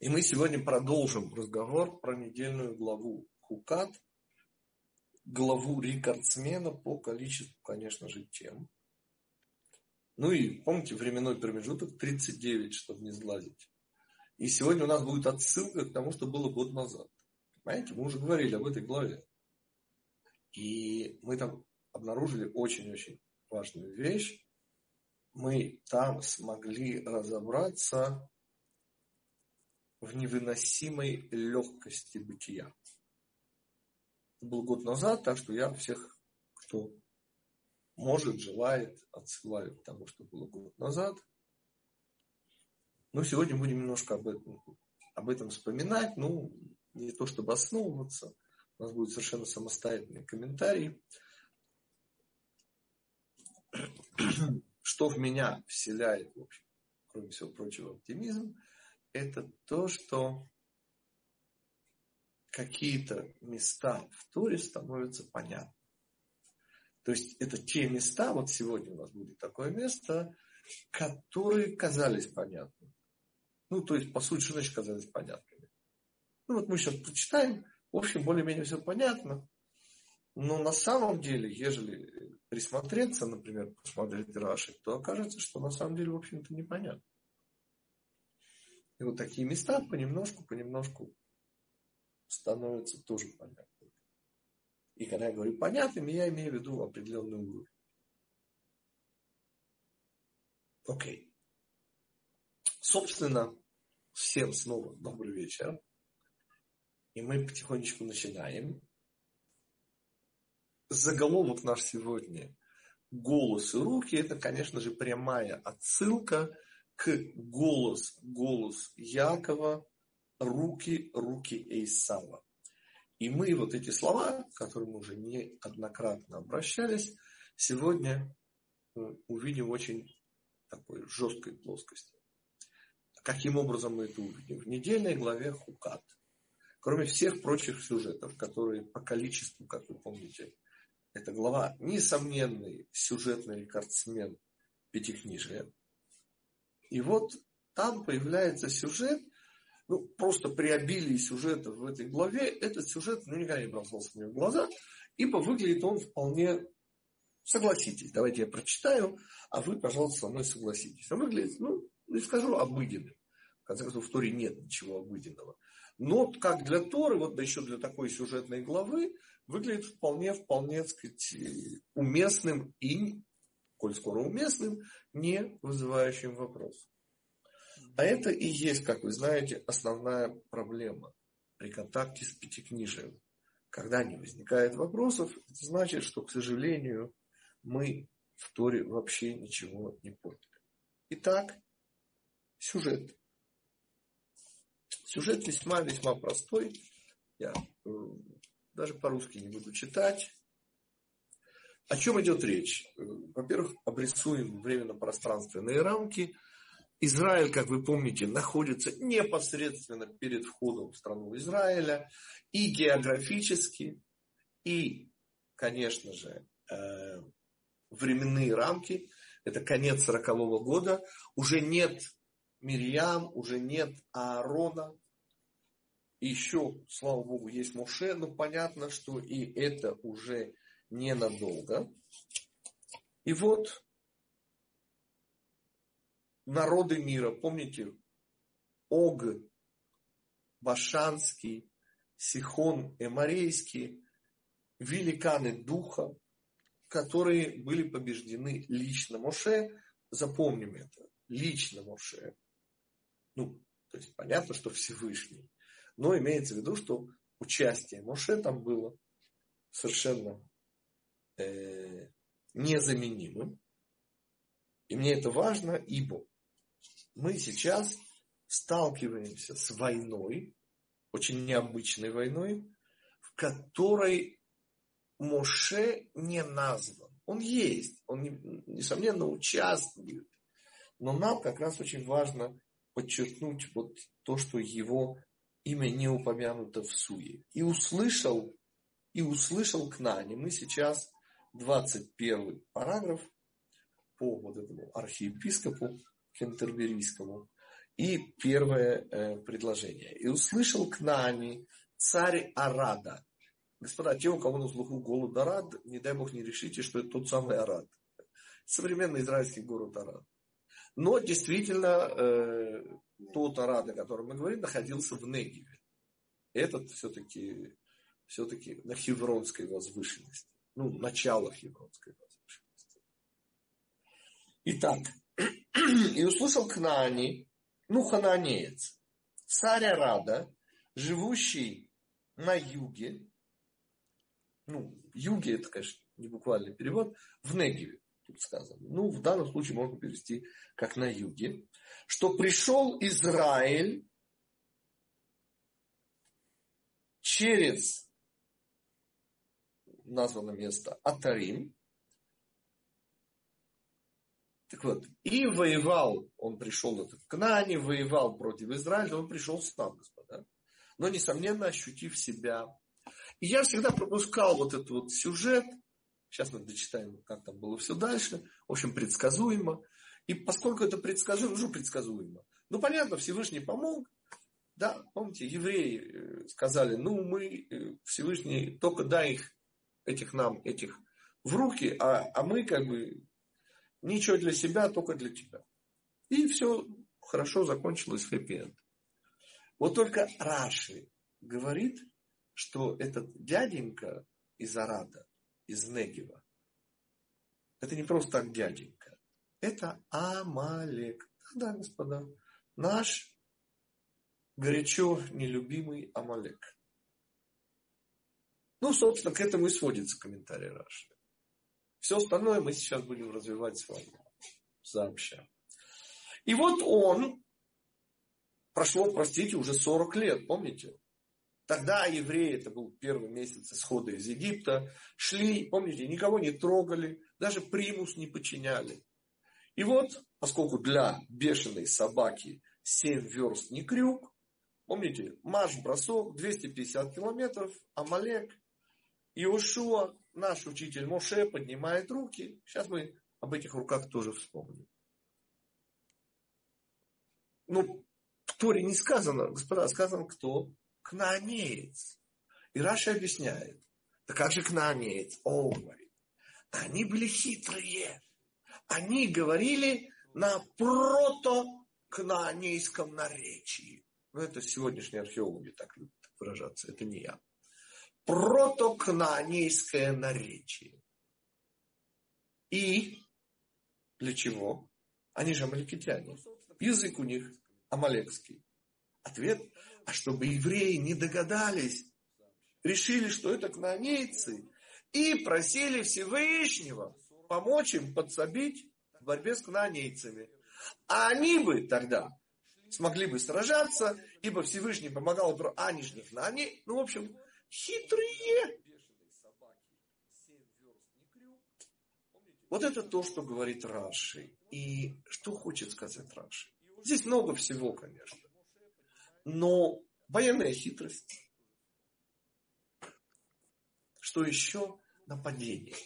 И мы сегодня продолжим разговор про недельную главу Хукат, главу рекордсмена по количеству, конечно же, тем. Ну и помните временной промежуток 39, чтобы не сглазить. И сегодня у нас будет отсылка к тому, что было год назад. Понимаете, мы уже говорили об этой главе. И мы там обнаружили очень-очень важную вещь. Мы там смогли разобраться в невыносимой легкости бытия. Был год назад, так что я всех, кто может, желает, отсылаю к тому, что было год назад. Но сегодня будем немножко об этом, об этом вспоминать. Ну, не то чтобы основываться. У нас будет совершенно самостоятельный комментарий. Что в меня вселяет, в общем, кроме всего прочего, оптимизм – это то, что какие-то места в Торе становятся понятны. То есть это те места, вот сегодня у нас будет такое место, которые казались понятными. Ну, то есть, по сути, что значит казались понятными? Ну, вот мы сейчас прочитаем, в общем, более-менее все понятно. Но на самом деле, ежели присмотреться, например, посмотреть Раши, то окажется, что на самом деле, в общем-то, непонятно. И вот такие места понемножку, понемножку становятся тоже понятными. И когда я говорю понятными, я имею в виду определенный уровень. Окей. Собственно, всем снова добрый вечер. И мы потихонечку начинаем. Заголовок наш сегодня «Голос и руки» – это, конечно же, прямая отсылка к голос, голос Якова, руки, руки Эйсава. И мы вот эти слова, к которым мы уже неоднократно обращались, сегодня э, увидим очень такой жесткой плоскости. Каким образом мы это увидим? В недельной главе Хукат. Кроме всех прочих сюжетов, которые по количеству, как вы помните, эта глава несомненный сюжетный рекордсмен пятикнижия. И вот там появляется сюжет, ну, просто при обилии сюжета в этой главе, этот сюжет ну, никогда не бросался мне в глаза, ибо выглядит он вполне, согласитесь, давайте я прочитаю, а вы, пожалуйста, со мной согласитесь. Он выглядит, ну, не скажу обыденным. В конце концов, в Торе нет ничего обыденного. Но как для Торы, вот да еще для такой сюжетной главы, выглядит вполне, вполне, так сказать, уместным и коль скоро уместным, не вызывающим вопрос. А это и есть, как вы знаете, основная проблема при контакте с пятикнижием. Когда не возникает вопросов, это значит, что, к сожалению, мы в Торе вообще ничего не поняли. Итак, сюжет. Сюжет весьма-весьма простой. Я э, даже по-русски не буду читать. О чем идет речь? Во-первых, обрисуем временно-пространственные рамки. Израиль, как вы помните, находится непосредственно перед входом в страну Израиля и географически, и, конечно же, э, временные рамки. Это конец 40 -го года. Уже нет Мирьям, уже нет Аарона. еще, слава Богу, есть Моше, но понятно, что и это уже ненадолго. И вот народы мира, помните, Ог, Башанский, Сихон, Эморейский, великаны духа, которые были побеждены лично Моше, запомним это, лично Моше. Ну, то есть понятно, что Всевышний. Но имеется в виду, что участие Моше там было совершенно э, незаменимым. И мне это важно, ибо мы сейчас сталкиваемся с войной, очень необычной войной, в которой Моше не назван. Он есть, он, несомненно, участвует. Но нам как раз очень важно подчеркнуть вот то, что его имя не упомянуто в Суе. И услышал, и услышал к Нане. Мы сейчас 21 параграф по вот этому архиепископу Кентерберийскому. И первое э, предложение. «И услышал к нами царь Арада». Господа, те, у кого на слуху голод Арад, не дай Бог не решите, что это тот самый Арад. Современный израильский город Арад. Но действительно, э, тот Арад, о котором мы говорим, находился в Негиве. Этот все-таки все-таки на Хевронской возвышенности. Ну, начало Хевронской возвышенности. Итак, и услышал Кнаани, ну, хананеец, царь Арада, живущий на юге, ну, юге, это, конечно, не буквальный перевод, в Негеве, тут сказано. Ну, в данном случае можно перевести как на юге, что пришел Израиль через названо место Атарим. Так вот, и воевал, он пришел этот к Нане, воевал против Израиля, он пришел сам, господа. Но, несомненно, ощутив себя. И я всегда пропускал вот этот вот сюжет, сейчас мы дочитаем, как там было все дальше, в общем, предсказуемо. И поскольку это предсказуемо, уже предсказуемо, ну, понятно, Всевышний помог, да, помните, евреи э, сказали, ну, мы, э, Всевышний, только дай их этих нам, этих в руки, а, а мы как бы ничего для себя, только для тебя. И все хорошо закончилось хэппи-энд. Вот только Раши говорит, что этот дяденька из Арада, из Негева, это не просто так дяденька. Это Амалек. Да, господа, наш горячо нелюбимый Амалек. Ну, собственно, к этому и сводится комментарий Раши. Все остальное мы сейчас будем развивать с вами сообща. И вот он, прошло, простите, уже 40 лет, помните? Тогда евреи, это был первый месяц исхода из Египта, шли, помните, никого не трогали, даже примус не подчиняли. И вот, поскольку для бешеной собаки 7 верст не крюк, помните, марш-бросок, 250 километров, Амалек, Иошуа, наш учитель Моше, поднимает руки. Сейчас мы об этих руках тоже вспомним. Ну, в Торе не сказано, господа, сказано кто? Кнаанеец. И Раша объясняет. Да как же кнаанеец? О, говорит. Они были хитрые. Они говорили на прото-кнаанейском наречии. Ну, это сегодняшние археологи так любят выражаться. Это не я протокнанейское наречие. И для чего? Они же амаликитяне. Язык у них амалекский. Ответ, а чтобы евреи не догадались, решили, что это кнанейцы, и просили Всевышнего помочь им подсобить в борьбе с кнанейцами. А они бы тогда смогли бы сражаться, ибо Всевышний помогал, а они же не кнане. Ну, в общем, хитрые. Вот это то, что говорит Раши. И что хочет сказать Раши? Здесь много всего, конечно. Но военная хитрость. Что еще? Нападение.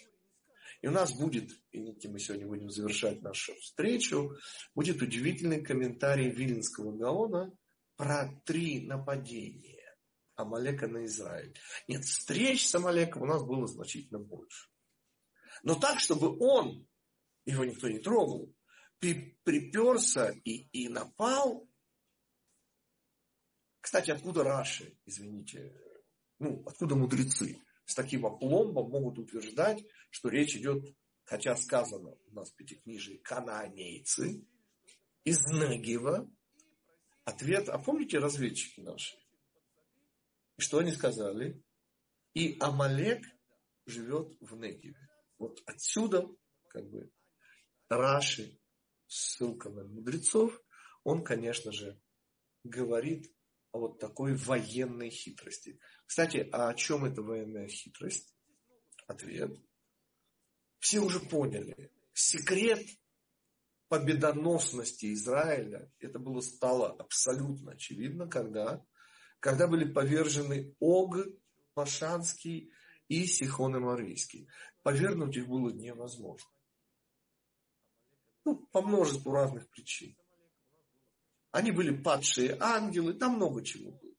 И у нас будет, и мы сегодня будем завершать нашу встречу, будет удивительный комментарий Виленского Гаона про три нападения. Амалека на Израиль. Нет, встреч с Амалеком у нас было значительно больше. Но так, чтобы он, его никто не трогал, приперся и, и напал. Кстати, откуда Раши, извините, ну, откуда мудрецы с таким опломбом могут утверждать, что речь идет, хотя сказано у нас в Пятикнижии, кананейцы из Негива. Ответ, а помните разведчики наши? Что они сказали? И Амалек живет в Негеве. Вот отсюда, как бы, Раши, ссылка на мудрецов, он, конечно же, говорит о вот такой военной хитрости. Кстати, а о чем эта военная хитрость? Ответ. Все уже поняли. Секрет победоносности Израиля, это было стало абсолютно очевидно, когда когда были повержены Ог, Пашанский и Сихон Амарийский. Повергнуть их было невозможно. Ну, по множеству разных причин. Они были падшие ангелы, там много чего было.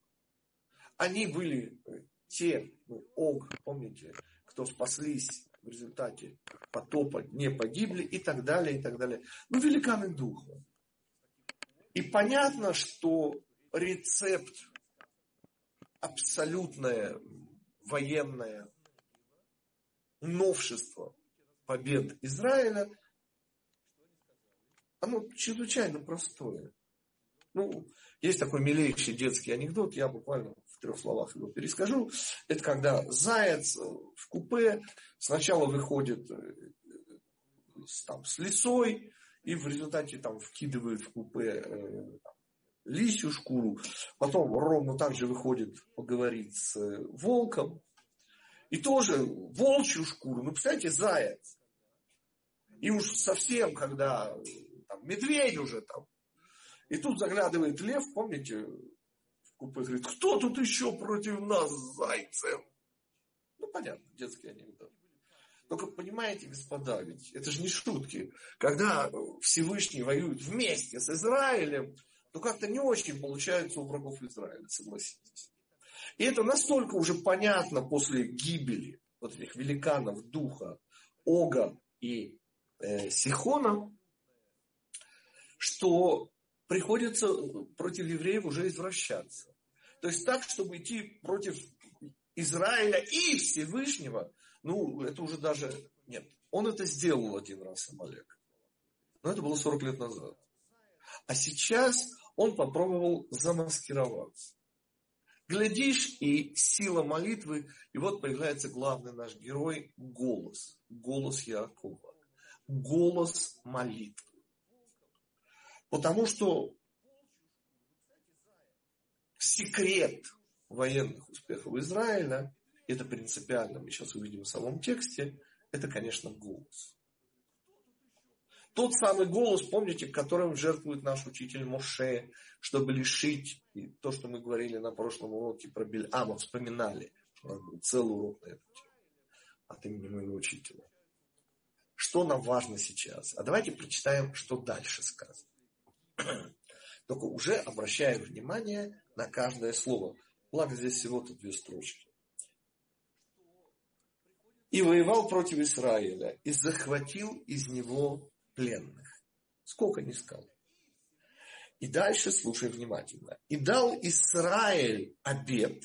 Они были те, ну, Ог, помните, кто спаслись в результате потопа, не погибли и так далее, и так далее. Ну, великаны духа. И понятно, что рецепт абсолютное военное новшество побед Израиля, оно чрезвычайно простое. Ну, есть такой милейший детский анекдот, я буквально в трех словах его перескажу. Это когда заяц в купе сначала выходит э, там, с лисой, и в результате там вкидывает в купе э, лисью шкуру, потом ровно так же выходит поговорить с э, волком, и тоже волчью шкуру, ну, представляете, заяц. И уж совсем, когда там, медведь уже там. И тут заглядывает лев, помните, в купе, говорит, кто тут еще против нас с зайцем? Ну, понятно, детский анекдот. Только понимаете, господа, ведь это же не шутки. Когда Всевышний воюет вместе с Израилем, то как-то не очень получается у врагов Израиля, согласитесь. И это настолько уже понятно после гибели вот этих великанов духа Ога и э, Сихона, что приходится против евреев уже извращаться. То есть так, чтобы идти против Израиля и Всевышнего, ну, это уже даже... Нет, он это сделал один раз, Амалек. Но это было 40 лет назад. А сейчас он попробовал замаскироваться. Глядишь, и сила молитвы, и вот появляется главный наш герой, голос. Голос Якова. Голос молитвы. Потому что секрет военных успехов Израиля, это принципиально, мы сейчас увидим в самом тексте, это, конечно, голос. Тот самый голос, помните, которым жертвует наш учитель Моше, чтобы лишить, то, что мы говорили на прошлом уроке про Бельама, вспоминали, целый урок на эту тему от имени моего учителя. Что нам важно сейчас? А давайте прочитаем, что дальше сказано. Только уже обращая внимание на каждое слово. Благо здесь всего-то две строчки. И воевал против Израиля, и захватил из него пленных. Сколько не сказал. И дальше слушай внимательно. И дал Израиль обед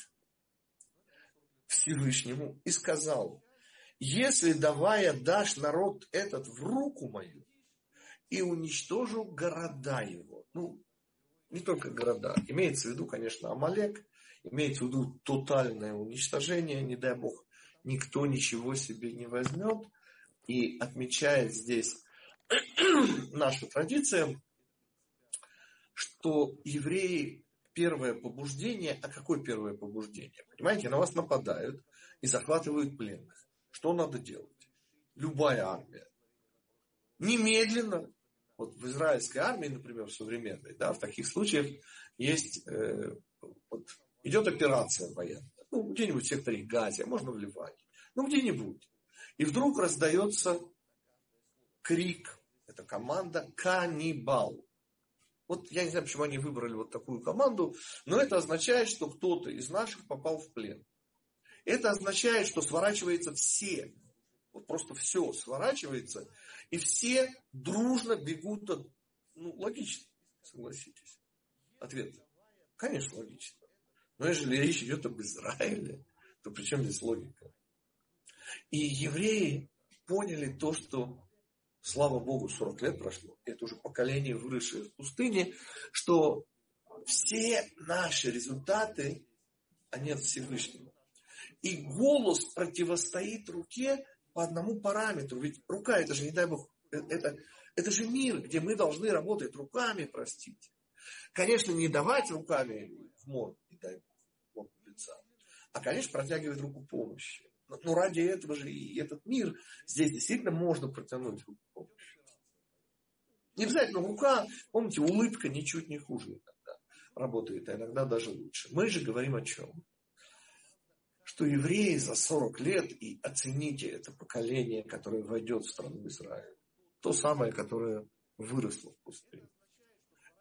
Всевышнему и сказал, если давая дашь народ этот в руку мою и уничтожу города его. Ну, не только города. Имеется в виду, конечно, Амалек, имеется в виду тотальное уничтожение, не дай бог, никто ничего себе не возьмет. И отмечает здесь наша традиция, что евреи первое побуждение, а какое первое побуждение? Понимаете, на вас нападают и захватывают пленных. Что надо делать? Любая армия. Немедленно, вот в израильской армии, например, современной, да, в таких случаях есть, э, вот, идет операция военная. Ну, где-нибудь в секторе Газе, можно в Ливане. Ну, где-нибудь. И вдруг раздается крик это команда «Каннибал». Вот я не знаю, почему они выбрали вот такую команду, но это означает, что кто-то из наших попал в плен. Это означает, что сворачивается все, вот просто все сворачивается, и все дружно бегут от... Ну, логично, согласитесь. Ответ. Конечно, логично. Но если речь идет об Израиле, то при чем здесь логика? И евреи поняли то, что слава Богу, 40 лет прошло, это уже поколение, выросшее в пустыне, что все наши результаты, они от Всевышнего. И голос противостоит руке по одному параметру. Ведь рука, это же, не дай Бог, э, это, это же мир, где мы должны работать руками, простите. Конечно, не давать руками в морг, не дай Бог, лица, а, конечно, протягивать руку помощи. Но ну, ради этого же и этот мир, здесь действительно можно протянуть руку помощи. Не обязательно рука, помните, улыбка ничуть не хуже иногда работает, а иногда даже лучше. Мы же говорим о чем? Что евреи за 40 лет, и оцените это поколение, которое войдет в страну Израиля, то самое, которое выросло в пустыне.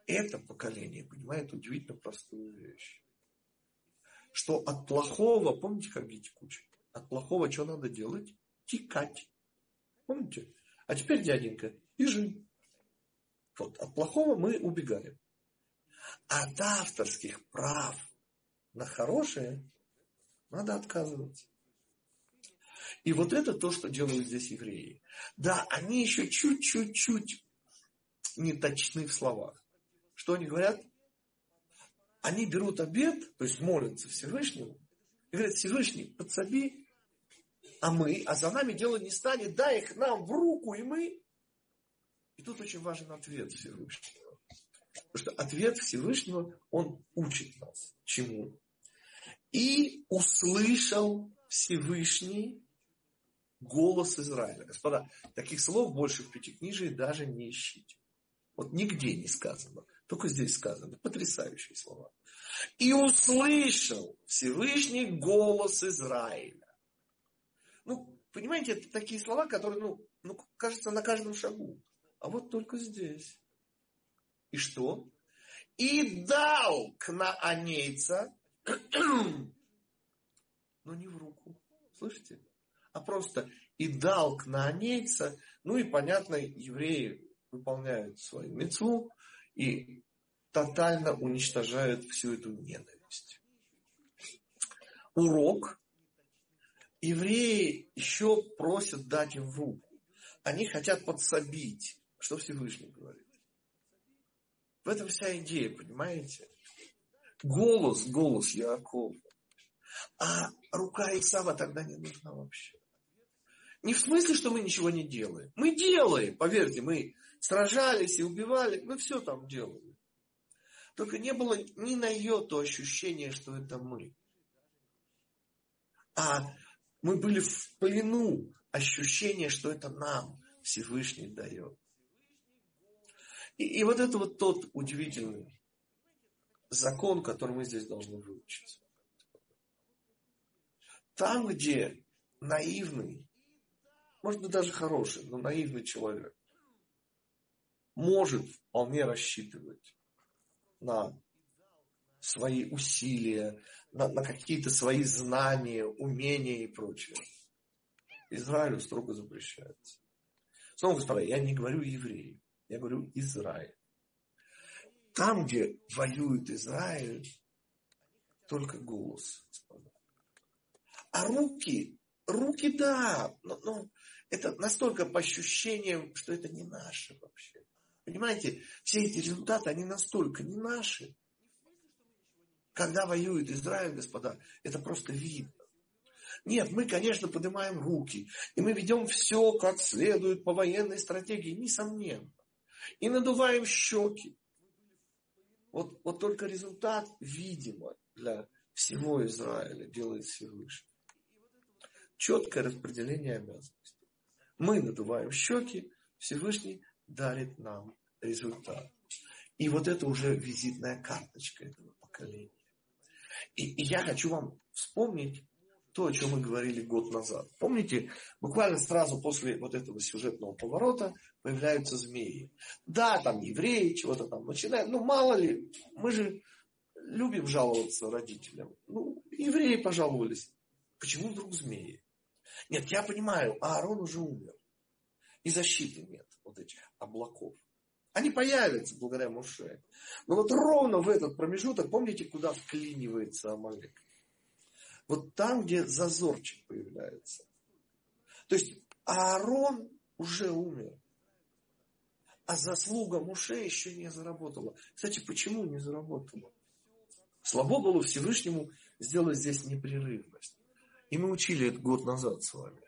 это поколение понимает удивительно простую вещь. Что от плохого, помните, как дети куча? От плохого что надо делать? Текать. Помните? А теперь, дяденька, бежи. Вот, от плохого мы убегаем. От авторских прав на хорошее надо отказываться. И вот это то, что делают здесь евреи. Да, они еще чуть-чуть-чуть не точны в словах. Что они говорят? Они берут обед, то есть молятся Всевышнему, и говорят, Всевышний, подсоби, а мы, а за нами дело не станет, дай их нам в руку, и мы. И тут очень важен ответ Всевышнего. Потому что ответ Всевышнего, он учит нас чему? И услышал Всевышний голос Израиля. Господа, таких слов больше в Пятикнижии даже не ищите. Вот нигде не сказано. Только здесь сказано. Потрясающие слова. И услышал Всевышний голос Израиля. Ну, понимаете, это такие слова, которые, ну, ну, кажется, на каждом шагу. А вот только здесь. И что? И дал к наанейца, но не в руку. Слышите? а просто и дал к наанейца. Ну и, понятно, евреи выполняют свою мецву и тотально уничтожают всю эту ненависть. Урок. Евреи еще просят дать им в руку. Они хотят подсобить. Что Всевышний говорит? В этом вся идея, понимаете? Голос, голос Якова. А рука Исава тогда не нужна вообще. Не в смысле, что мы ничего не делаем. Мы делаем, поверьте, мы сражались и убивали, мы все там делали. Только не было ни на йоту ощущения, что это мы. А мы были в плену ощущения, что это нам Всевышний дает. И, и вот это вот тот удивительный закон, который мы здесь должны выучить. Там, где наивный может быть даже хороший, но наивный человек, может вполне рассчитывать на свои усилия, на, на какие-то свои знания, умения и прочее. Израилю строго запрещается. Снова, господа, я не говорю евреи, я говорю Израиль. Там, где воюет Израиль, только голос, господа. А руки, руки да, но, но это настолько по ощущениям, что это не наше вообще. Понимаете, все эти результаты, они настолько не наши. Когда воюет Израиль, господа, это просто видно. Нет, мы, конечно, поднимаем руки, и мы ведем все как следует по военной стратегии, несомненно. И надуваем щеки. Вот, вот только результат, видимо, для всего Израиля делает Всевышний. Четкое распределение обязанностей. Мы надуваем щеки, Всевышний дарит нам результат. И вот это уже визитная карточка этого поколения. И, и я хочу вам вспомнить то, о чем мы говорили год назад. Помните, буквально сразу после вот этого сюжетного поворота появляются змеи. Да, там евреи чего-то там начинают, ну мало ли, мы же любим жаловаться родителям. Ну, евреи пожаловались. Почему вдруг змеи? Нет, я понимаю, Аарон уже умер. И защиты нет вот этих облаков. Они появятся благодаря Муше. Но вот ровно в этот промежуток, помните, куда вклинивается Амалек? Вот там, где зазорчик появляется. То есть Аарон уже умер. А заслуга Муше еще не заработала. Кстати, почему не заработала? Слабо было Всевышнему сделать здесь непрерывность. И мы учили это год назад с вами.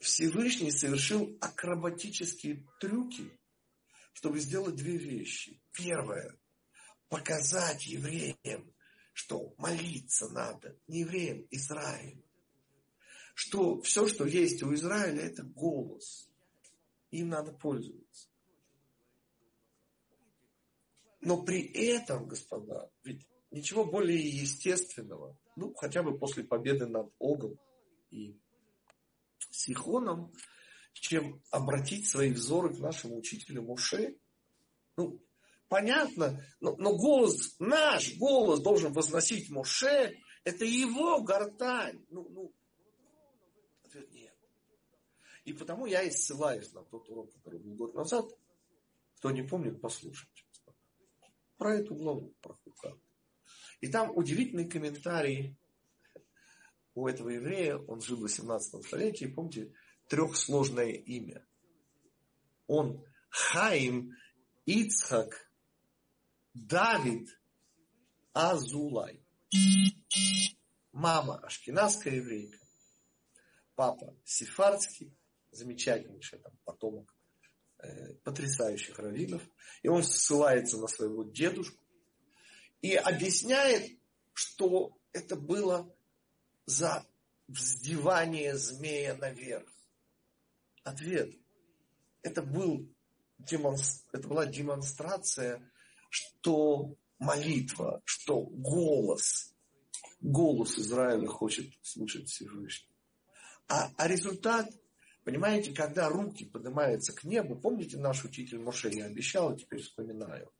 Всевышний совершил акробатические трюки, чтобы сделать две вещи. Первое. Показать евреям, что молиться надо. Не евреям, Израилю. Что все, что есть у Израиля, это голос. Им надо пользоваться. Но при этом, господа, ведь ничего более естественного, ну, хотя бы после победы над Огом и Сихоном, чем обратить свои взоры к нашему учителю Муше. Ну, понятно, но, но голос, наш голос должен возносить Моше, это его гортань. Ну, ну, ответ нет. И потому я и ссылаюсь на тот урок, который был год назад. Кто не помнит, послушайте. Про эту главу, про Хукат. И там удивительный комментарий у этого еврея, он жил в 18 столетии, помните, трехсложное имя. Он Хаим Ицхак Давид Азулай. Мама ашкенадская еврейка, папа сефардский, замечательнейший там потомок э, потрясающих раввинов. И он ссылается на своего дедушку и объясняет, что это было за вздевание змея наверх. Ответ. Это, был, это была демонстрация, что молитва, что голос, голос Израиля хочет слушать Всевышний. А, а результат, понимаете, когда руки поднимаются к небу, помните наш учитель Моше, я обещал, теперь вспоминаю.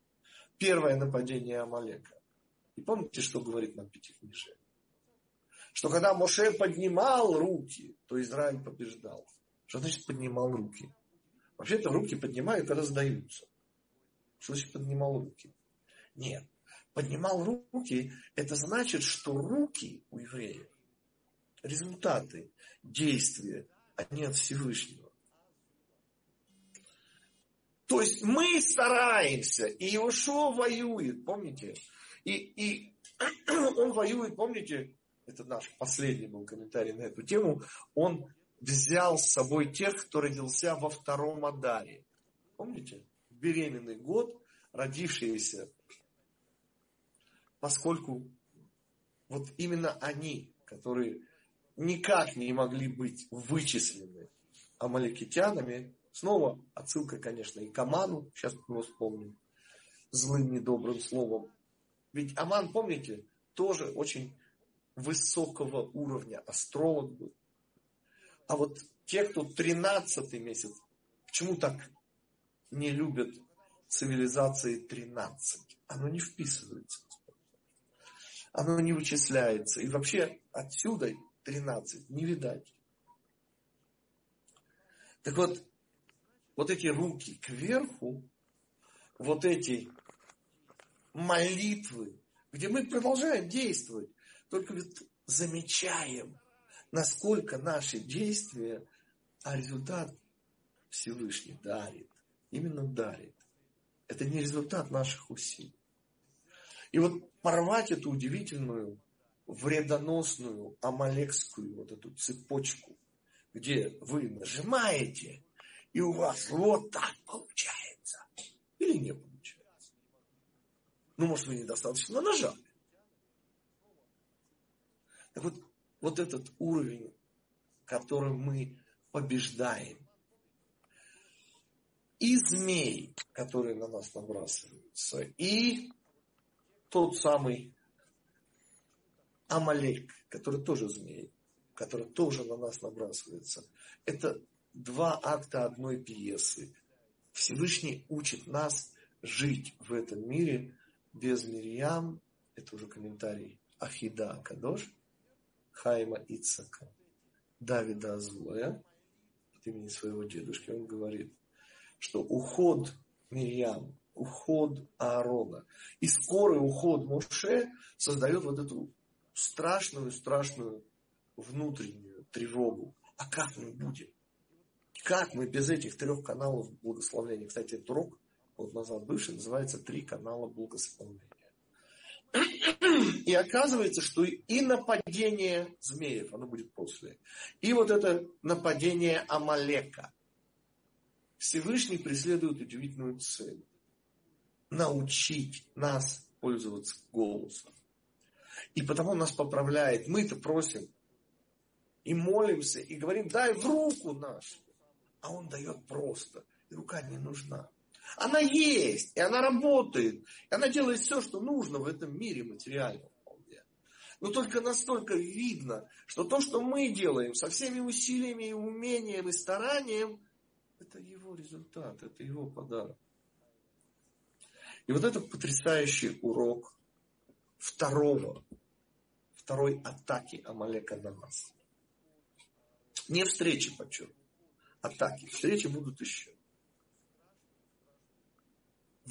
Первое нападение Амалека. И помните, что говорит нам Пятикнижие? Что когда Моше поднимал руки, то Израиль побеждал. Что значит поднимал руки? Вообще-то руки поднимают, когда сдаются. Что значит поднимал руки? Нет. Поднимал руки, это значит, что руки у евреев, результаты, действия, они от Всевышнего. То есть мы стараемся, и Иошуа воюет, помните? И, и он воюет, помните, это наш последний был комментарий на эту тему, он взял с собой тех, кто родился во втором Адаре. Помните? Беременный год, родившиеся поскольку вот именно они, которые никак не могли быть вычислены амаликитянами, снова отсылка, конечно, и к Аману, сейчас мы его вспомним, злым недобрым словом. Ведь Аман, помните, тоже очень высокого уровня астролог был. А вот те, кто 13 месяц, почему так не любят цивилизации 13? Оно не вписывается оно не вычисляется. И вообще отсюда 13 не видать. Так вот, вот эти руки кверху, вот эти молитвы, где мы продолжаем действовать, только ведь замечаем, насколько наши действия, а результат Всевышний дарит. Именно дарит. Это не результат наших усилий. И вот порвать эту удивительную, вредоносную, амалекскую вот эту цепочку, где вы нажимаете, и у вас вот так получается. Или не получается. Ну, может, вы недостаточно нажали. Так вот, вот этот уровень, которым мы побеждаем, и змей, которые на нас набрасываются, и тот самый Амалек, который тоже змей, который тоже на нас набрасывается. Это два акта одной пьесы. Всевышний учит нас жить в этом мире без Мирьям, это уже комментарий Ахида Кадош, Хайма Ицака, Давида Азулая, от имени своего дедушки, он говорит, что уход Мирьям уход Аарона. И скорый уход Моше создает вот эту страшную-страшную внутреннюю тревогу. А как мы будем? Как мы без этих трех каналов благословления? Кстати, этот урок вот назад бывший называется «Три канала благословления». И оказывается, что и нападение змеев, оно будет после. И вот это нападение Амалека. Всевышний преследует удивительную цель научить нас пользоваться голосом. И потому нас поправляет. Мы-то просим и молимся, и говорим, дай в руку нашу. А он дает просто. И рука не нужна. Она есть, и она работает. И она делает все, что нужно в этом мире материальном. Но только настолько видно, что то, что мы делаем со всеми усилиями и умением и старанием, это его результат, это его подарок. И вот это потрясающий урок второго, второй атаки Амалека на нас. Не встречи, подчеркну, атаки. Встречи будут еще.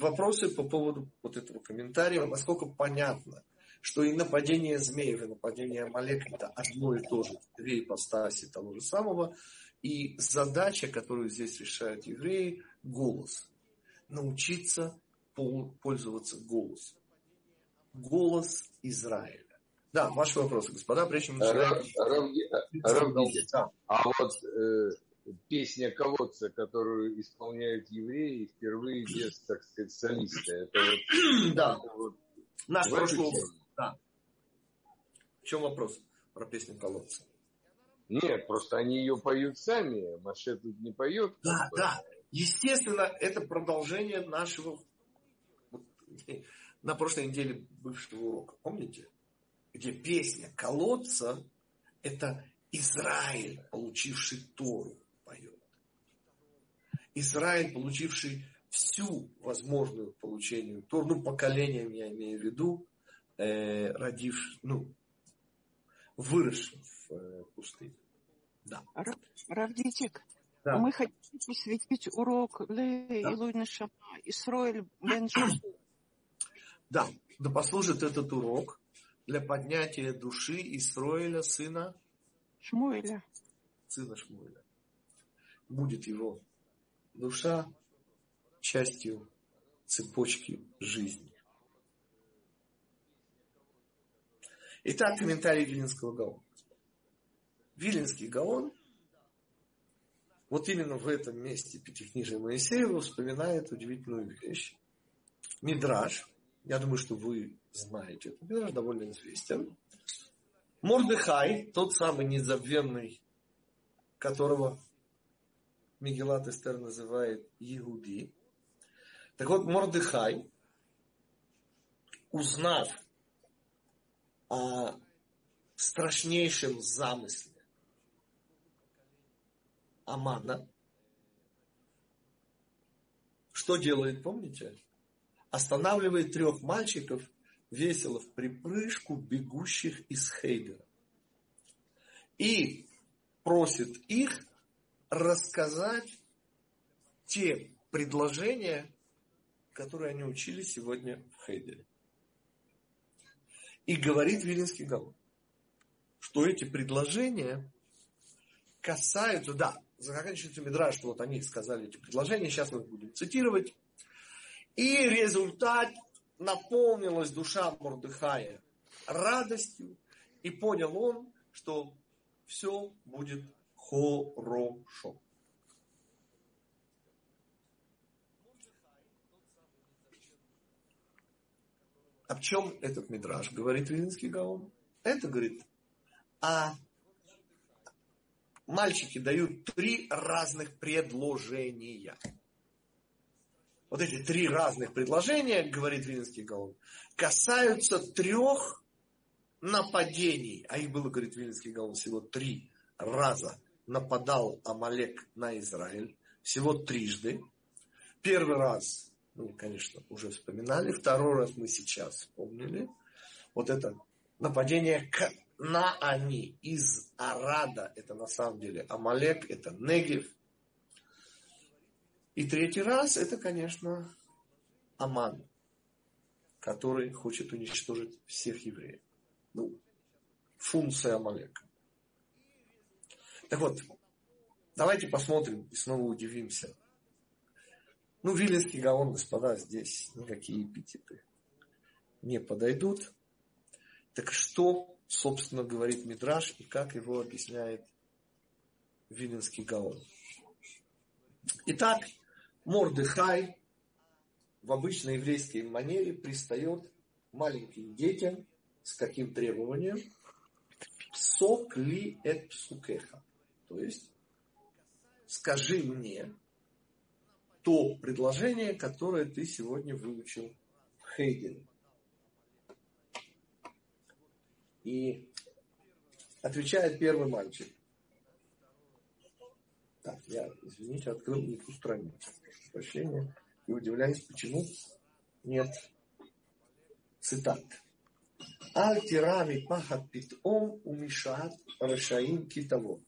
Вопросы по поводу вот этого комментария, насколько понятно, что и нападение змеев, и нападение Амалека это одно и то же, две ипостаси того же самого. И задача, которую здесь решают евреи, голос. Научиться пользоваться голосом. Голос Израиля. Да, ваши вопросы, господа, прежде чем начинаем. Да. А вот э, песня колодца, которую исполняют евреи, впервые без, так сказать, солиста. Это вот, да. Это вот Наш прошлый Да. В чем вопрос про песню колодца? Нет, просто они ее поют сами, Маше тут не поет. Да, да. Естественно, это продолжение нашего на прошлой неделе бывшего урока. Помните? Где песня колодца – это Израиль, получивший Тору. Израиль, получивший всю возможную получению Тору, ну, поколением я имею в виду, э, родивший, ну, выросшим в э, пустыне. Да. Равдитик, да. мы хотим посвятить урок Лейлуй да. Нешама Исроэль Бен Да, да послужит этот урок для поднятия души Исроэля, сына Шмуэля. Сына Шмуэля. Будет его душа частью цепочки жизни. Итак, комментарий Вилинского Гаона. Вилинский Гаон вот именно в этом месте Пятикнижия Моисеева вспоминает удивительную вещь. Мидраж, я думаю, что вы знаете, этот мидраж довольно известен. Мордыхай, тот самый незабвенный, которого Мегелат Эстер называет Иуди. Так вот, Мордыхай, узнав о страшнейшем замысле Амана, что делает, помните? Останавливает трех мальчиков, весело в припрыжку, бегущих из Хейдера. И просит их рассказать те предложения, которые они учили сегодня в Хейдере. И говорит Вилинский Гаон, что эти предложения касаются, да, заканчивается Мидраж, что вот они сказали эти предложения, сейчас мы будем цитировать. И результат наполнилась душа Мордыхая радостью, и понял он, что все будет хорошо. О чем этот мидраж, говорит Вилинский Гаон? Это, говорит, а мальчики дают три разных предложения. Вот эти три разных предложения, говорит Вилинский Гаон, касаются трех нападений. А их было, говорит Вилинский Гаон, всего три раза нападал Амалек на Израиль. Всего трижды. Первый раз, ну, конечно, уже вспоминали. Второй раз мы сейчас вспомнили. Вот это нападение к на они из Арада, это на самом деле Амалек, это Негев. И третий раз это, конечно, Аман, который хочет уничтожить всех евреев. Ну, функция Амалека. Так вот, давайте посмотрим и снова удивимся. Ну, Виленский Гаон, господа, здесь никакие эпитеты не подойдут. Так что собственно, говорит Мидраш и как его объясняет Виленский Гаон. Итак, Мордыхай в обычной еврейской манере пристает маленьким детям с каким требованием? Сок ли эт псукеха. То есть, скажи мне то предложение, которое ты сегодня выучил в Хейгене. И отвечает первый мальчик. Так, я, извините, открыл не ту страницу. Прошу прощения. И удивляюсь, почему Нет. Цитат. Альтирами пахат питом умишат рашаим китово.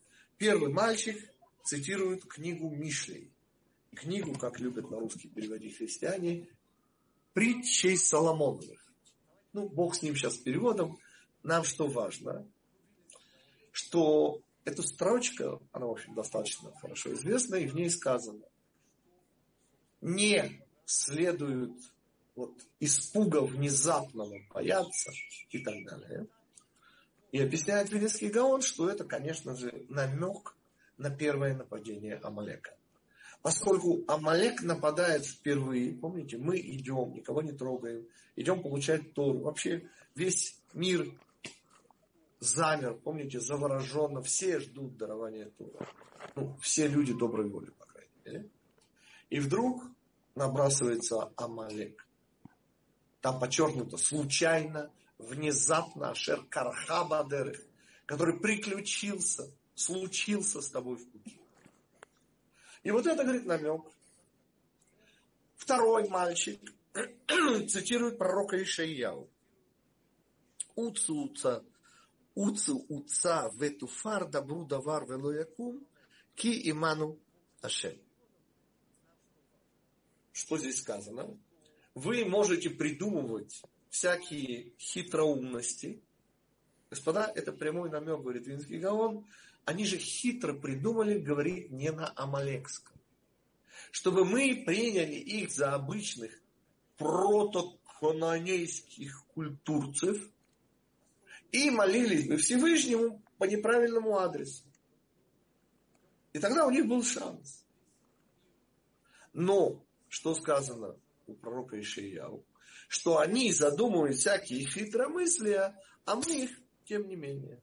Первый мальчик цитирует книгу Мишлей. Книгу, как любят на русский переводить христиане, притчей Соломоновых. Ну, Бог с ним сейчас переводом. Нам что важно? Что эта строчка, она, в общем, достаточно хорошо известна, и в ней сказано, не следует вот, испуга внезапного бояться и так далее. И объясняет Вилинский Гаон, что это, конечно же, намек на первое нападение Амалека. Поскольку Амалек нападает впервые, помните, мы идем, никого не трогаем, идем получать Тору. Вообще весь мир замер, помните, завороженно, все ждут дарования Тора. Ну, все люди доброй воли, по крайней мере. И вдруг набрасывается Амалек. Там подчеркнуто случайно, внезапно, Ашер Кархабадерых, который приключился, случился с тобой в пути. И вот это, говорит, намек. Второй мальчик цитирует пророка Ишаяу. Уцу уца, уцу уца ветуфар дабру давар велоякум ки иману ашем. Что здесь сказано? Вы можете придумывать всякие хитроумности. Господа, это прямой намек, говорит Винский Гаон. Они же хитро придумали говорить не на амалекском. Чтобы мы приняли их за обычных протокононейских культурцев и молились бы Всевышнему по неправильному адресу. И тогда у них был шанс. Но, что сказано у пророка Ишияу, что они задумывают всякие хитромыслия, а мы их, тем не менее.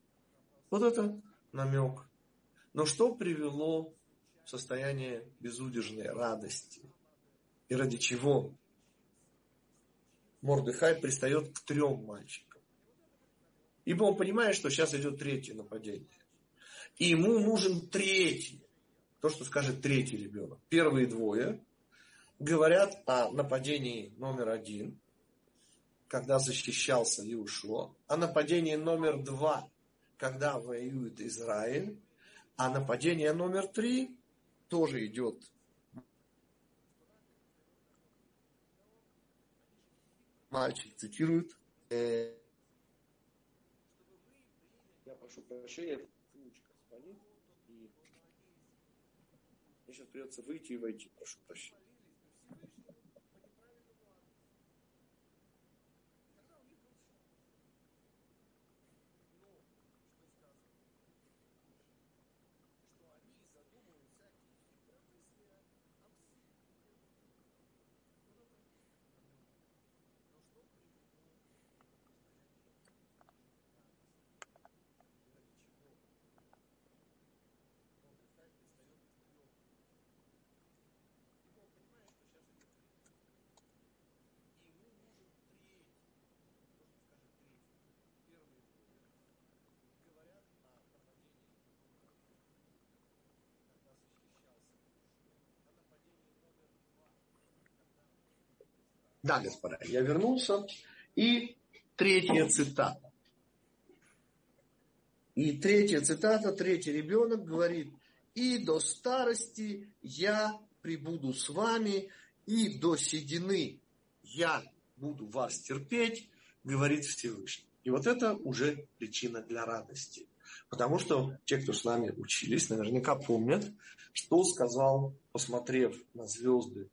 Вот это намек. Но что привело в состояние безудержной радости? И ради чего Мордыхай пристает к трем мальчикам? Ибо он понимает, что сейчас идет третье нападение. И ему нужен третий. То, что скажет третий ребенок. Первые двое говорят о нападении номер один, когда защищался Иушуа, о нападении номер два, когда воюет Израиль, а нападение номер три тоже идет. Мальчик цитирует. Э, я прошу прощения, ручка звонит, и мне сейчас придется выйти и войти, прошу прощения. Да, господа, я вернулся. И третья цитата. И третья цитата, третий ребенок говорит, и до старости я прибуду с вами, и до седины я буду вас терпеть, говорит Всевышний. И вот это уже причина для радости. Потому что те, кто с нами учились, наверняка помнят, что сказал, посмотрев на звезды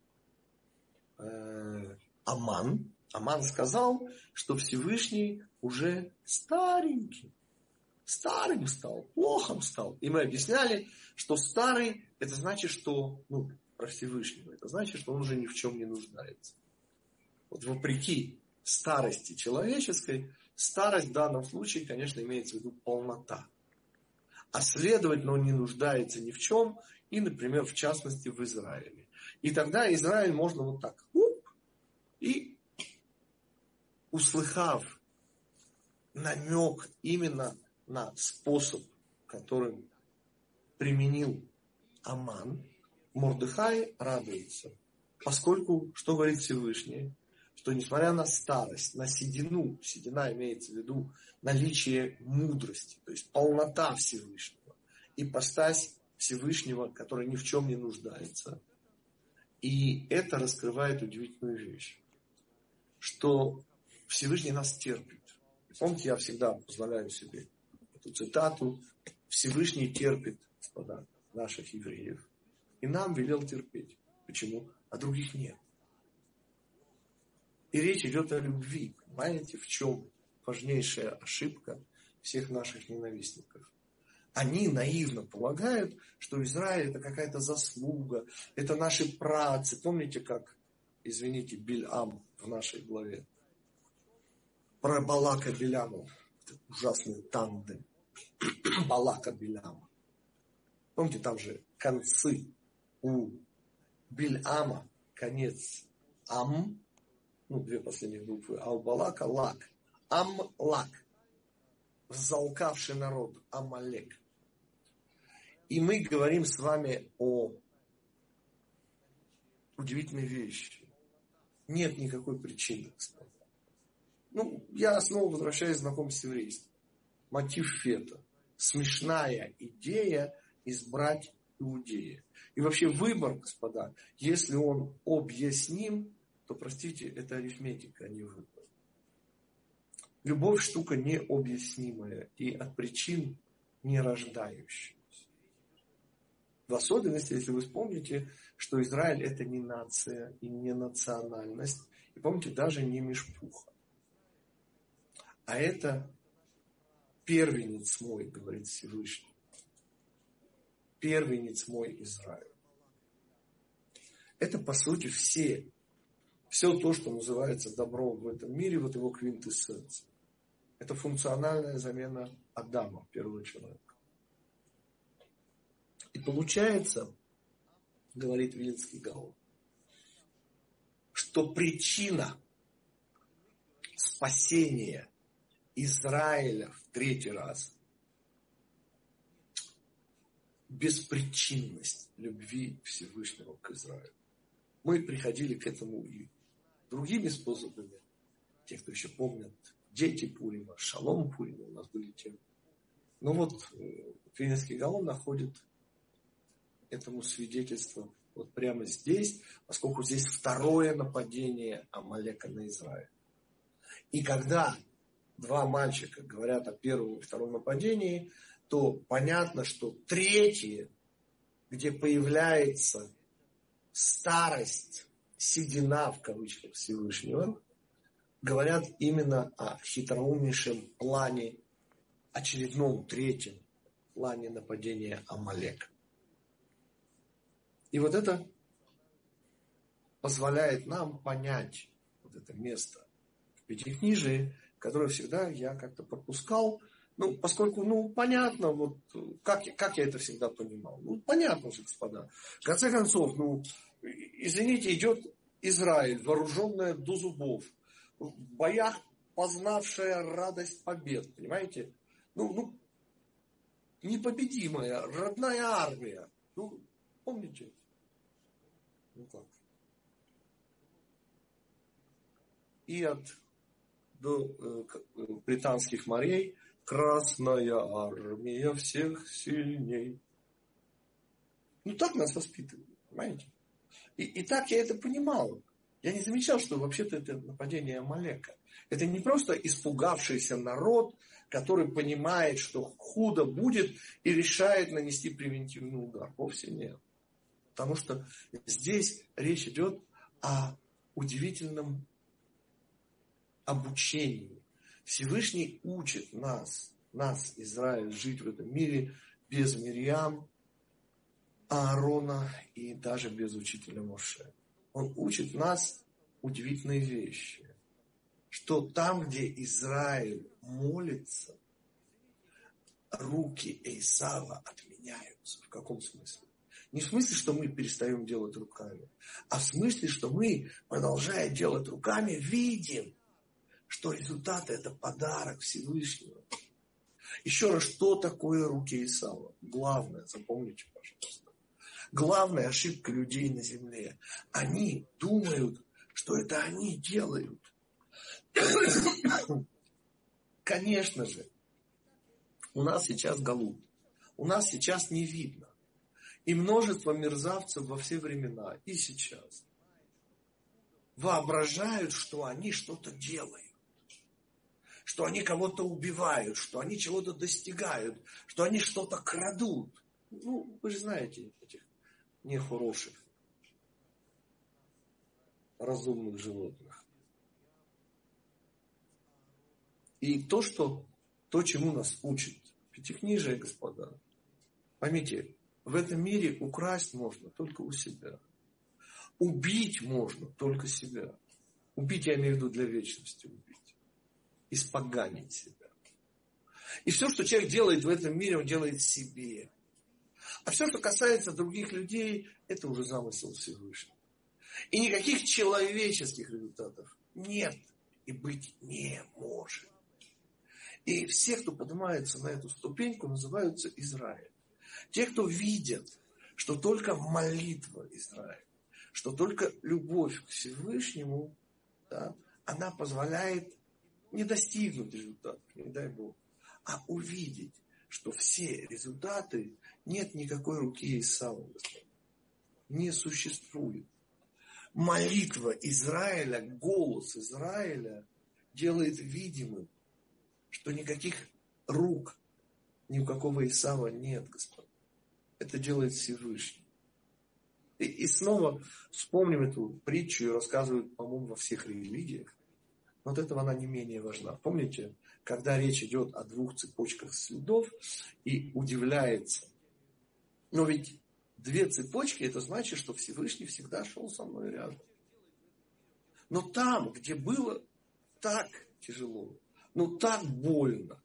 э, Аман, Аман сказал, что Всевышний уже старенький, старым стал, плохом стал. И мы объясняли, что старый, это значит, что, ну, про Всевышнего, это значит, что он уже ни в чем не нуждается. Вот вопреки старости человеческой, старость в данном случае, конечно, имеется в виду полнота. А следовательно, он не нуждается ни в чем, и, например, в частности, в Израиле. И тогда Израиль можно вот так, и услыхав намек именно на способ, которым применил Аман, Мордыхай радуется, поскольку, что говорит Всевышний, что несмотря на старость, на седину, седина имеется в виду наличие мудрости, то есть полнота Всевышнего, и постась Всевышнего, который ни в чем не нуждается. И это раскрывает удивительную вещь, что Всевышний нас терпит. Помните, я всегда позволяю себе эту цитату. Всевышний терпит, господа, наших евреев. И нам велел терпеть. Почему? А других нет. И речь идет о любви. Понимаете, в чем важнейшая ошибка всех наших ненавистников? Они наивно полагают, что Израиль это какая-то заслуга, это наши працы. Помните, как, извините, Бильам в нашей главе? Про Балака Биляма. Ужасный тандем. Балака Биляма. Помните, там же концы у Бильама, конец Ам, ну, две последние буквы, Албалака, Лак. Ам-Лак. Залкавший народ, Амалек. И мы говорим с вами о удивительной вещи. Нет никакой причины. Ну, я снова возвращаюсь знаком с еврейством. Мотив Фета. Смешная идея избрать иудея. И вообще выбор, господа, если он объясним, то, простите, это арифметика, а не выбор. Любовь штука необъяснимая и от причин не рождающаяся. В особенности, если вы вспомните, что Израиль это не нация и не национальность, и помните, даже не Мешпуха. А это первенец мой, говорит Всевышний. Первенец мой Израиль. Это, по сути, все все то, что называется добром в этом мире, вот его квинтэссенция. Это функциональная замена Адама, первого человека. И получается, говорит Вилинский Гаон, что причина спасения Израиля в третий раз беспричинность любви Всевышнего к Израилю. Мы приходили к этому и другими способами. Те, кто еще помнят, дети Пурима, Шалом Пурима у нас были темы. Но вот Фининский э, Гаон находит этому свидетельство вот прямо здесь, поскольку здесь второе нападение Амалека на Израиль. И когда два мальчика говорят о первом и втором нападении, то понятно, что третье, где появляется старость седина в кавычках Всевышнего, говорят именно о хитроумнейшем плане, очередном третьем плане нападения Амалека. И вот это позволяет нам понять вот это место в Пятикнижии, которое всегда я как-то пропускал, ну, поскольку, ну, понятно, вот, как, как я это всегда понимал. Ну, понятно же, господа. В конце концов, ну, извините, идет Израиль, вооруженная до зубов, в боях познавшая радость побед, понимаете? Ну, ну, непобедимая, родная армия. Ну, помните? Ну как? И от до э, э, британских морей Красная армия всех сильней. Ну так нас воспитывали, понимаете? И, и так я это понимал. Я не замечал, что вообще-то это нападение Амалека. Это не просто испугавшийся народ, который понимает, что худо будет и решает нанести превентивный удар. Вовсе нет. Потому что здесь речь идет о удивительном обучении. Всевышний учит нас, нас, Израиль, жить в этом мире без Мирьям, Аарона и даже без учителя Моше. Он учит нас удивительные вещи. Что там, где Израиль молится, руки Эйсава отменяются. В каком смысле? Не в смысле, что мы перестаем делать руками, а в смысле, что мы, продолжая делать руками, видим, что результат это подарок Всевышнего. Еще раз, что такое руки Исава? Главное, запомните, пожалуйста главная ошибка людей на земле. Они думают, что это они делают. Конечно же, у нас сейчас галут. У нас сейчас не видно. И множество мерзавцев во все времена, и сейчас, воображают, что они что-то делают что они кого-то убивают, что они чего-то достигают, что они что-то крадут. Ну, вы же знаете этих нехороших, разумных животных. И то, что, то, чему нас учит Пятикнижие, господа, поймите, в этом мире украсть можно только у себя. Убить можно только себя. Убить я имею в виду для вечности убить испоганить себя. И все, что человек делает в этом мире, он делает себе. А все, что касается других людей, это уже замысел Всевышнего. И никаких человеческих результатов нет и быть не может. И все, кто поднимается на эту ступеньку, называются Израиль. Те, кто видят, что только молитва Израиля, что только любовь к Всевышнему, да, она позволяет не достигнуть результата, не дай Бог, а увидеть, что все результаты нет никакой руки Исава, не существует. Молитва Израиля, голос Израиля делает видимым, что никаких рук ни у какого Исава нет, Господь. Это делает Всевышний. И, и снова вспомним эту притчу, ее рассказывают, по-моему, во всех религиях. Вот этого она не менее важна. Помните, когда речь идет о двух цепочках следов и удивляется. Но ведь две цепочки, это значит, что Всевышний всегда шел со мной рядом. Но там, где было так тяжело, ну так больно,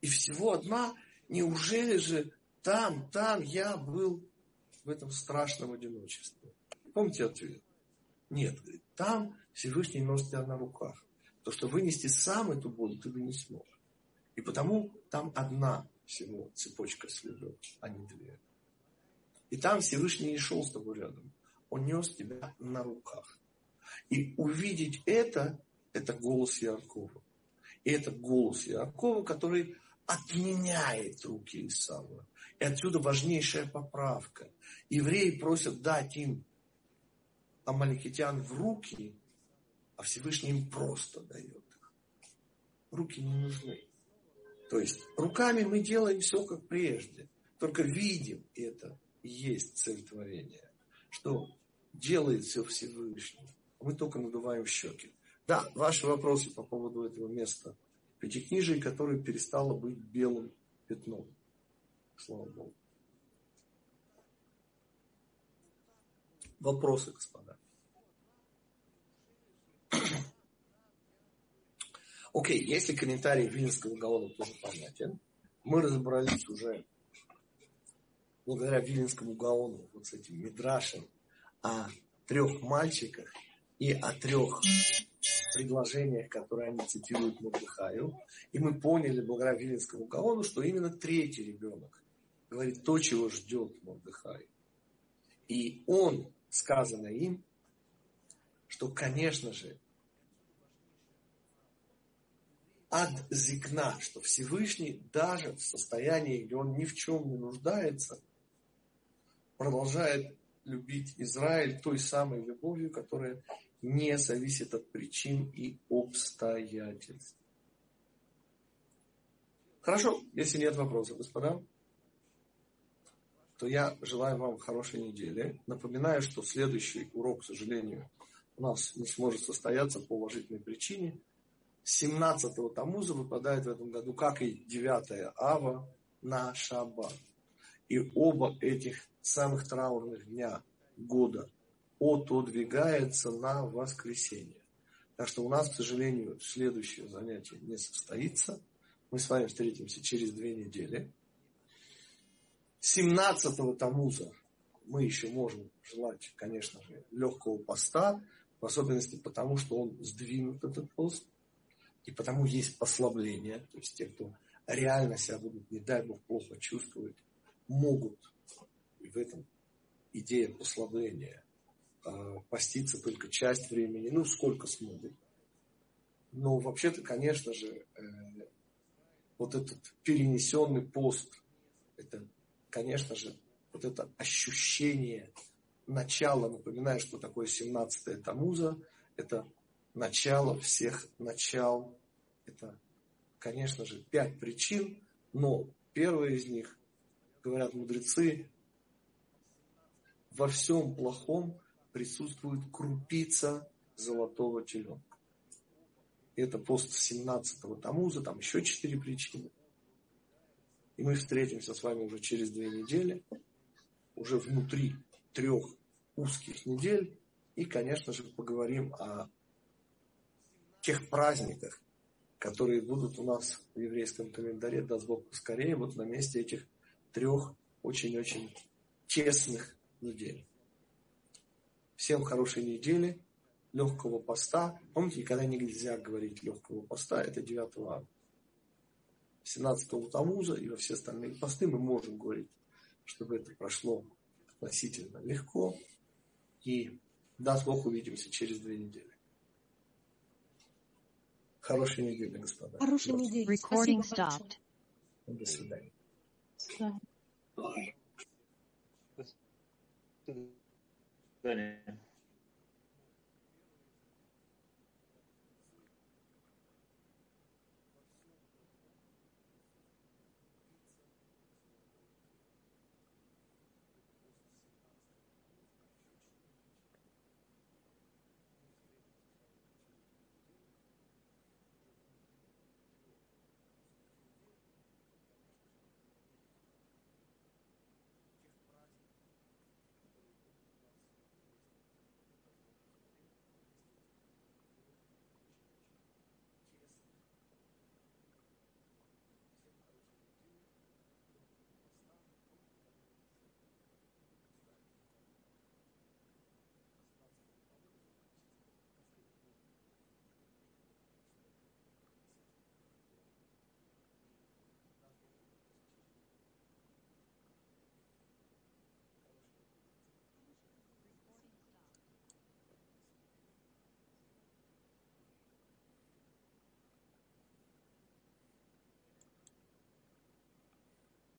и всего одна, неужели же там, там я был в этом страшном одиночестве? Помните ответ? Нет, говорит, там Всевышний носит тебя на руках. То, что вынести сам эту боль, ты бы не смог. И потому там одна всего цепочка следов, а не две. И там Всевышний не шел с тобой рядом. Он нес тебя на руках. И увидеть это, это голос Якова. И это голос Якова, который отменяет руки Исава. И отсюда важнейшая поправка. Евреи просят дать им амаликитян в руки, а Всевышний им просто дает их. Руки не нужны. То есть руками мы делаем все как прежде, только видим это и есть цель творения, что делает все Всевышний. Мы только надуваем щеки. Да, ваши вопросы по поводу этого места пятикнижия, которое перестало быть белым пятном. Слава Богу. Вопросы, господа. Окей, okay, если комментарий Вильнского Гаона тоже понятен, мы разобрались уже благодаря Вильнскому Гаону, вот с этим Мидрашем, о трех мальчиках и о трех предложениях, которые они цитируют Мордыхаю. И мы поняли благодаря Вильнскому Гаону, что именно третий ребенок говорит то, чего ждет Мордыхай. И он, сказано им, что, конечно же, ад зикна, что Всевышний даже в состоянии, где он ни в чем не нуждается, продолжает любить Израиль той самой любовью, которая не зависит от причин и обстоятельств. Хорошо, если нет вопросов, господа, то я желаю вам хорошей недели. Напоминаю, что следующий урок, к сожалению, у нас не сможет состояться по уважительной причине – 17-го Тамуза выпадает в этом году, как и 9 Ава, на Шаббат. И оба этих самых траурных дня года отодвигается на воскресенье. Так что у нас, к сожалению, следующее занятие не состоится. Мы с вами встретимся через две недели. 17-го Тамуза мы еще можем желать, конечно же, легкого поста, в особенности потому, что он сдвинут этот пост. И потому есть послабление. То есть те, кто реально себя будут, не дай Бог, плохо чувствовать, могут. И в этом идея послабления э, поститься только часть времени, ну, сколько смогут. Но вообще-то, конечно же, э, вот этот перенесенный пост, это, конечно же, вот это ощущение начала, напоминаю, что такое 17-е Тамуза, это начало всех начал, это, конечно же, пять причин, но первая из них, говорят мудрецы, во всем плохом присутствует крупица золотого теленка. Это пост 17-го Тамуза, там еще четыре причины. И мы встретимся с вами уже через две недели, уже внутри трех узких недель. И, конечно же, поговорим о тех праздниках, которые будут у нас в еврейском календаре, даст Бог поскорее, вот на месте этих трех очень-очень тесных недель. Всем хорошей недели, легкого поста. Помните, никогда нельзя говорить легкого поста, это 9 августа. 17 Тамуза и во все остальные посты мы можем говорить, чтобы это прошло относительно легко. И даст Бог увидимся через две недели. Хорошей недели, господа. Хорошей недели. Recording stopped. До свидания. Да. До свидания.